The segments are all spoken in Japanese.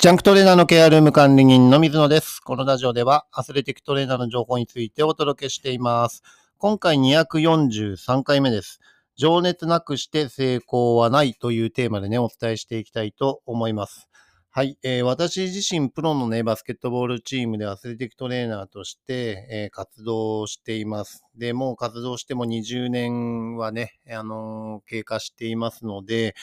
ジャンクトレーナーのケアルーム管理人の水野です。このラジオではアスレティックトレーナーの情報についてお届けしています。今回243回目です。情熱なくして成功はないというテーマでね、お伝えしていきたいと思います。はい、えー私自身プロのね、バスケットボールチームでアスレティックトレーナーとして、えー活動しています。で、もう活動しても20年はね、あのー経過していますので、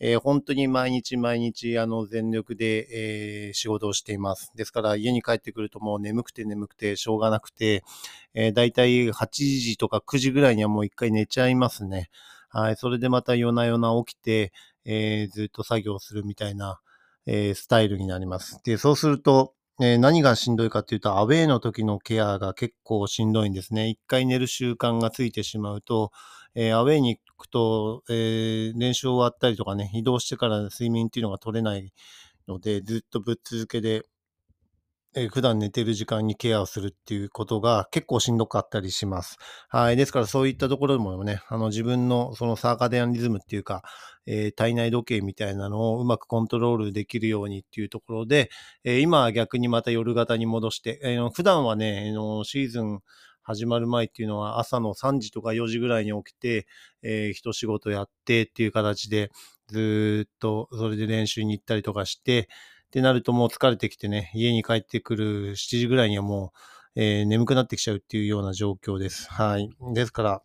えー本当に毎日毎日、あの、全力で、えー仕事をしています。ですから、家に帰ってくるともう眠くて眠くてしょうがなくて、えー、だいたい8時とか9時ぐらいにはもう一回寝ちゃいますね。はい。それでまた夜な夜な起きて、えーずっと作業するみたいな、えスタイルになります。で、そうすると、え何がしんどいかっていうと、アウェイの時のケアが結構しんどいんですね。一回寝る習慣がついてしまうと、えーアウェイに行くと、えー練習終わったりとかね、移動してから睡眠っていうのが取れないので、ずっとぶっ続けで、えー普段寝てる時間にケアをするっていうことが結構しんどかったりします。はい。ですからそういったところでもね、あの自分のそのサーカデアンリズムっていうか、えー体内時計みたいなのをうまくコントロールできるようにっていうところで、えー今は逆にまた夜型に戻して、えー普段はね、あのシーズン始まる前っていうのは朝の3時とか4時ぐらいに起きて、えー一仕事やってっていう形で、ずっとそれで練習に行ったりとかして、ってなるともう疲れてきてね、家に帰ってくる7時ぐらいにはもう、えー眠くなってきちゃうっていうような状況です。はい。ですから、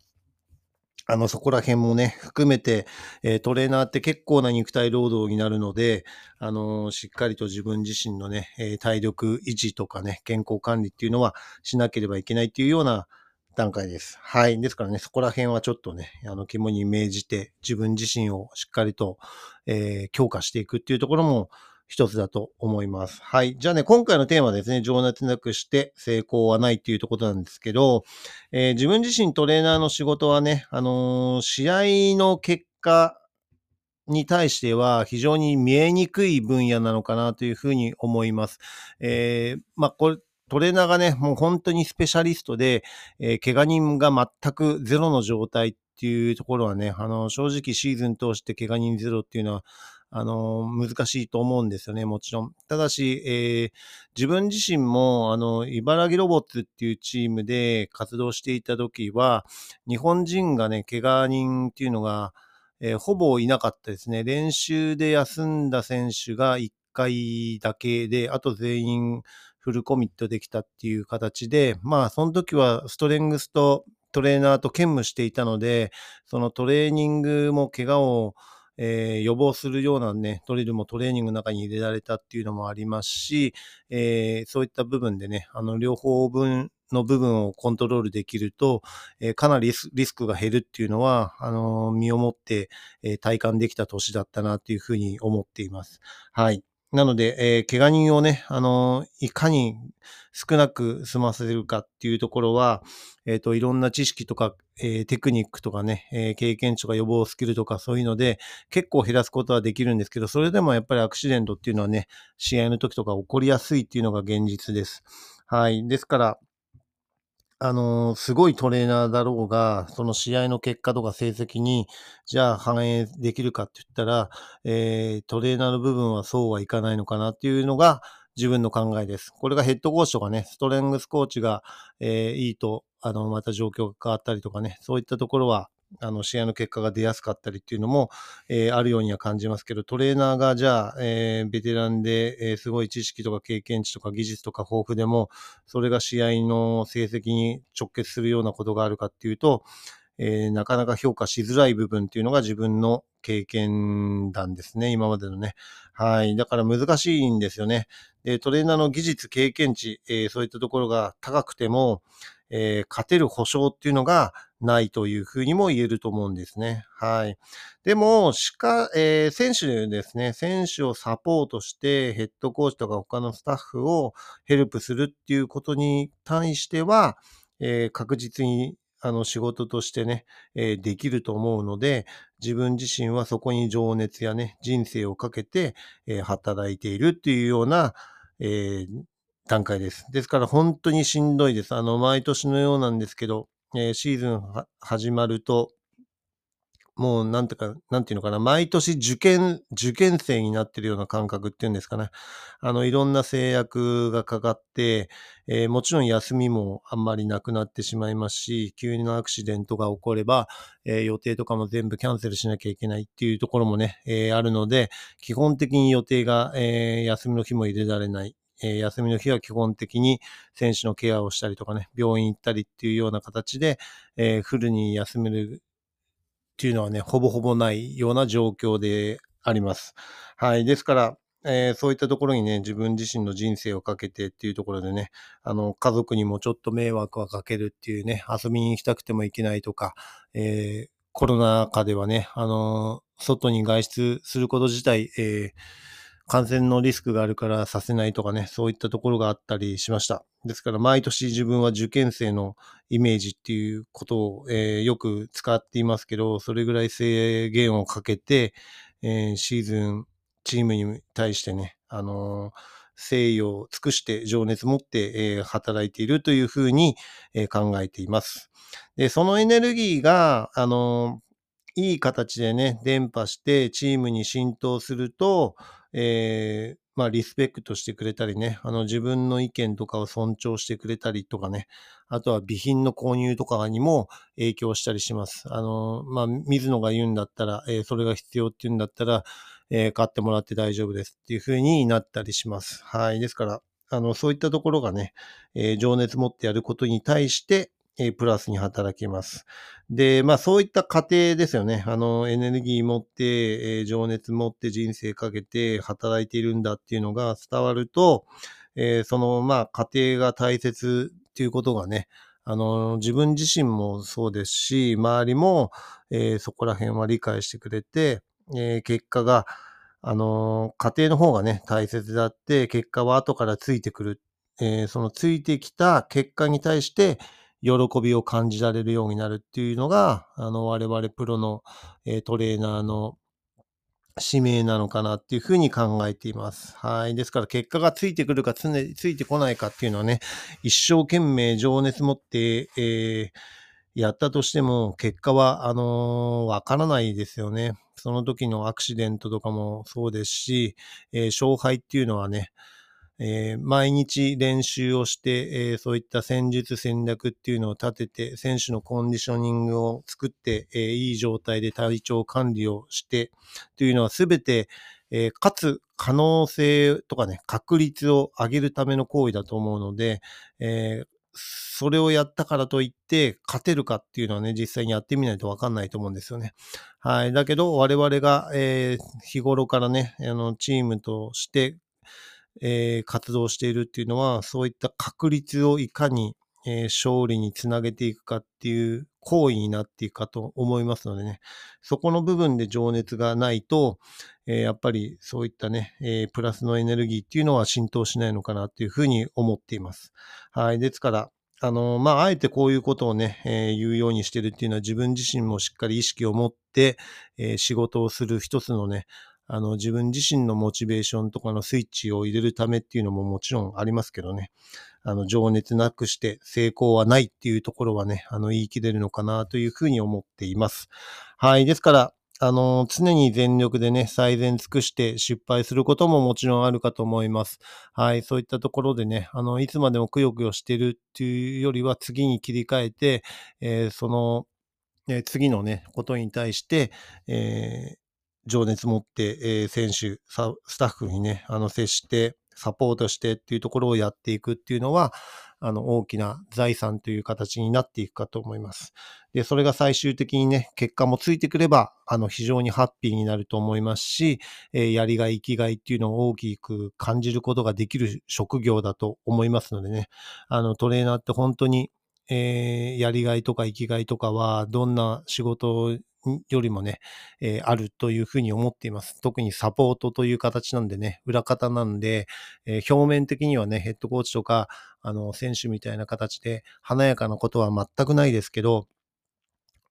あの、そこら辺もね、含めて、えートレーナーって結構な肉体労働になるので、あのーしっかりと自分自身のね、えー体力維持とかね、健康管理っていうのはしなければいけないっていうような段階です。はい。ですからね、そこら辺はちょっとね、あの、肝に銘じて、自分自身をしっかりと、え強化していくっていうところも、一つだと思います。はい。じゃあね、今回のテーマですね、情熱なくして成功はないっていうところなんですけど、えー自分自身トレーナーの仕事はね、あのー試合の結果に対しては非常に見えにくい分野なのかなというふうに思います。えーまあ、これ、トレーナーがね、もう本当にスペシャリストで、えー怪我人が全くゼロの状態っていうところはね、あの、正直シーズン通して怪我人ゼロっていうのは、あの、難しいと思うんですよね、もちろん。ただし、えー自分自身も、あの、茨城ロボッツっていうチームで活動していた時は、日本人がね、怪我人っていうのが、えーほぼいなかったですね。練習で休んだ選手が1回だけで、あと全員フルコミットできたっていう形で、まあ、その時はストレングスとトレーナーと兼務していたので、そのトレーニングも怪我を、えー予防するようなね、ドリルもトレーニングの中に入れられたっていうのもありますし、えーそういった部分でね、あの、両方分の部分をコントロールできると、えーかなりリスクが減るっていうのは、あのー身をもって、えー体感できた年だったなっていうふうに思っています。はい。なので、えー怪我人をね、あのーいかに少なく済ませるかっていうところは、えっ、と、いろんな知識とか、えーテクニックとかね、えー経験値とか予防スキルとかそういうので、結構減らすことはできるんですけど、それでもやっぱりアクシデントっていうのはね、試合の時とか起こりやすいっていうのが現実です。はい。ですから、あのすごいトレーナーだろうが、その試合の結果とか成績に、じゃあ反映できるかって言ったら、えートレーナーの部分はそうはいかないのかなっていうのが自分の考えです。これがヘッドコーチとかね、ストレングスコーチが、えーいいと、あの、また状況が変わったりとかね、そういったところは、あの、試合の結果が出やすかったりっていうのも、えーあるようには感じますけど、トレーナーがじゃあ、えーベテランで、えーすごい知識とか経験値とか技術とか豊富でも、それが試合の成績に直結するようなことがあるかっていうと、えーなかなか評価しづらい部分っていうのが自分の経験談ですね、今までのね。はい。だから難しいんですよね。で、トレーナーの技術、経験値、えーそういったところが高くても、えー勝てる保証っていうのがないというふうにも言えると思うんですね。はい。でも、しか、えー選手ですね、選手をサポートして、ヘッドコーチとか他のスタッフをヘルプするっていうことに対しては、えー確実にあの仕事としてね、えーできると思うので、自分自身はそこに情熱やね、人生をかけて、えー働いているっていうような、えー段階です。ですから本当にしんどいです。あの、毎年のようなんですけど、えーシーズン始まると、もうなんてか、なんていうのかな、毎年受験、受験生になってるような感覚っていうんですかね。あの、いろんな制約がかかって、えー、もちろん休みもあんまりなくなってしまいますし、急なアクシデントが起これば、えー、予定とかも全部キャンセルしなきゃいけないっていうところもね、えー、あるので、基本的に予定が、え休みの日も入れられない。え、休みの日は基本的に選手のケアをしたりとかね、病院行ったりっていうような形で、え、フルに休めるっていうのはね、ほぼほぼないような状況であります。はい。ですから、えー、そういったところにね、自分自身の人生をかけてっていうところでね、あの、家族にもちょっと迷惑はかけるっていうね、遊びに行きたくても行けないとか、えー、コロナ禍ではね、あの外に外出すること自体、えー、感染のリスクがあるからさせないとかね、そういったところがあったりしました。ですから毎年自分は受験生のイメージっていうことを、えー、よく使っていますけど、それぐらい制限をかけて、えー、シーズンチームに対してね、あのー、誠意を尽くして情熱持って、えー、働いているというふうに、えー、考えています。で、そのエネルギーが、あのいい形でね、伝播してチームに浸透すると、えー、まあ、リスペクトしてくれたりね、あの、自分の意見とかを尊重してくれたりとかね、あとは備品の購入とかにも影響したりします。あの、まあ、水野が言うんだったら、えー、それが必要って言うんだったら、えー、買ってもらって大丈夫ですっていう風になったりします。はい。ですから、あの、そういったところがね、えー、情熱持ってやることに対して、えプラスに働きます。で、まあそういった過程ですよね。あの、エネルギー持って、えー、情熱持って人生かけて働いているんだっていうのが伝わると、えー、その、まあ過程が大切っていうことがね、あの、自分自身もそうですし、周りも、えー、そこら辺は理解してくれて、え結果が、あの、家庭の方がね、大切であって、結果は後からついてくる。えそのついてきた結果に対して、喜びを感じられるようになるっていうのが、あの、我々プロの、えー、トレーナーの使命なのかなっていうふうに考えています。はい。ですから結果がついてくるか常についてこないかっていうのはね、一生懸命情熱持って、えー、やったとしても結果は、あのー、わからないですよね。その時のアクシデントとかもそうですし、えー、勝敗っていうのはね、えー、毎日練習をして、えー、そういった戦術戦略っていうのを立てて、選手のコンディショニングを作って、えー、いい状態で体調管理をしてというのはすべて、えかつ可能性とかね、確率を上げるための行為だと思うので、えそれをやったからといって勝てるかっていうのはね、実際にやってみないとわかんないと思うんですよね。はい。だけど、我々が、え日頃からね、あの、チームとしてえー、活動しているっていうのは、そういった確率をいかに、えー、勝利につなげていくかっていう行為になっていくかと思いますのでね、そこの部分で情熱がないと、えー、やっぱりそういったね、えプラスのエネルギーっていうのは浸透しないのかなっていうふうに思っています。はい。ですから、あの、まあ、あえてこういうことをね、えー、言うようにしてるっていうのは自分自身もしっかり意識を持って、えー、仕事をする一つのね、あの、自分自身のモチベーションとかのスイッチを入れるためっていうのももちろんありますけどね。あの、情熱なくして成功はないっていうところはね、あの、言い切れるのかなというふうに思っています。はい。ですから、あの、常に全力でね、最善尽くして失敗することももちろんあるかと思います。はい。そういったところでね、あの、いつまでもくよくよしてるっていうよりは次に切り替えて、えー、その、えー、次のね、ことに対して、えー情熱持って、えー、選手、スタッフにね、あの、接して、サポートしてっていうところをやっていくっていうのは、あの、大きな財産という形になっていくかと思います。で、それが最終的にね、結果もついてくれば、あの、非常にハッピーになると思いますし、えー、やりがい、生きがいっていうのを大きく感じることができる職業だと思いますのでね、あの、トレーナーって本当に、えー、やりがいとか生きがいとかは、どんな仕事よりもね、えー、あるというふうに思っています。特にサポートという形なんでね、裏方なんで、えー、表面的にはね、ヘッドコーチとか、あの、選手みたいな形で華やかなことは全くないですけど、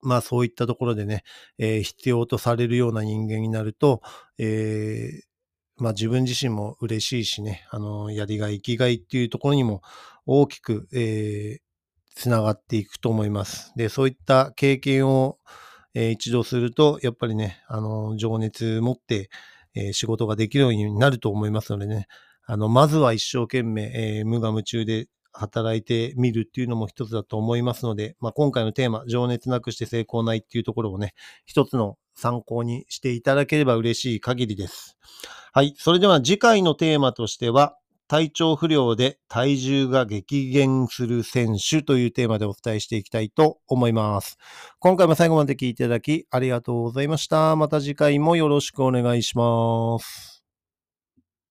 まあそういったところでね、えー、必要とされるような人間になると、え、まあ自分自身も嬉しいしね、あの、やりがい、生きがいっていうところにも大きく、えー、つながっていくと思います。で、そういった経験を、えー一度すると、やっぱりね、あの、情熱持って、えー仕事ができるようになると思いますのでね、あの、まずは一生懸命、えー無我夢中で働いてみるっていうのも一つだと思いますので、まあ、今回のテーマ、情熱なくして成功ないっていうところをね、一つの参考にしていただければ嬉しい限りです。はい。それでは次回のテーマとしては、体調不良で体重が激減する選手というテーマでお伝えしていきたいと思います。今回も最後まで聞いていただきありがとうございました。また次回もよろしくお願いします。